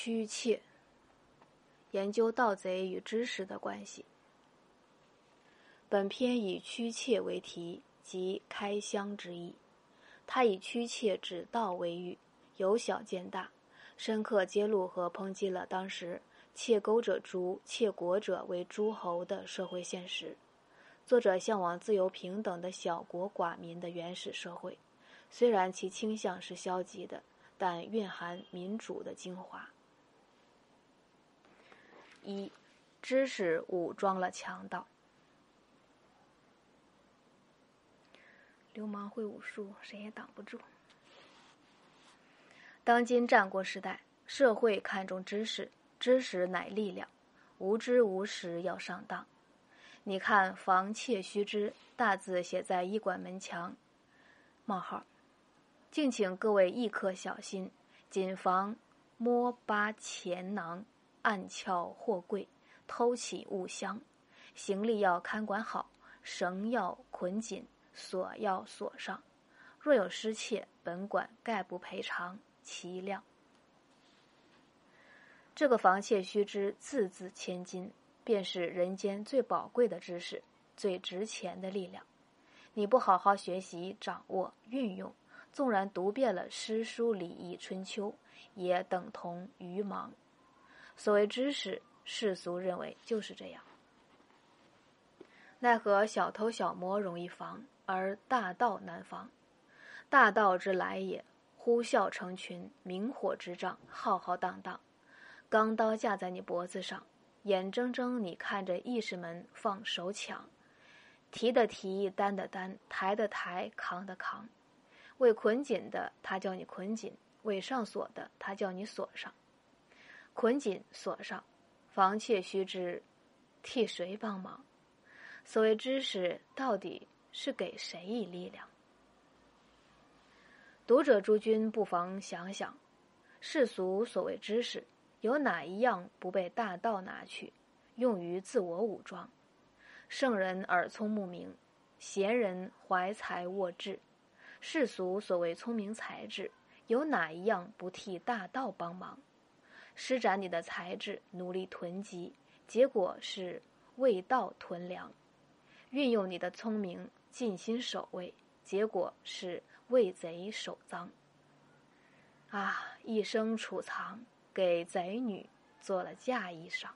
驱窃，研究盗贼与知识的关系。本篇以驱窃为题，即开箱之意。他以驱窃指盗为喻，由小见大，深刻揭露和抨击了当时窃钩者诛、窃国者为诸侯的社会现实。作者向往自由平等的小国寡民的原始社会，虽然其倾向是消极的，但蕴含民主的精华。一，知识武装了强盗。流氓会武术，谁也挡不住。当今战国时代，社会看重知识，知识乃力量，无知无识要上当。你看“防窃须知”大字写在医馆门墙，冒号，敬请各位医客小心，谨防摸扒钱囊、暗撬货柜、偷起物箱，行李要看管好，绳要捆紧。锁要锁上，若有失窃，本馆概不赔偿。其量，这个防窃须知，字字千金，便是人间最宝贵的知识，最值钱的力量。你不好好学习、掌握、运用，纵然读遍了诗书礼义春秋，也等同愚盲。所谓知识，世俗认为就是这样。奈何小偷小摸容易防？而大道难防，大道之来也，呼啸成群，明火之仗，浩浩荡荡，钢刀架在你脖子上，眼睁睁你看着义士们放手抢，提的提，担的担，抬的抬，扛的扛，为捆紧的他叫你捆紧，为上锁的他叫你锁上，捆紧锁上，房窃须知，替谁帮忙？所谓知识，到底？是给谁以力量？读者诸君不妨想想，世俗所谓知识，有哪一样不被大道拿去，用于自我武装？圣人耳聪目明，贤人怀才握智，世俗所谓聪明才智，有哪一样不替大道帮忙？施展你的才智，努力囤积，结果是为道囤粮；运用你的聪明。尽心守卫，结果是为贼守赃。啊，一生储藏，给贼女做了嫁衣裳。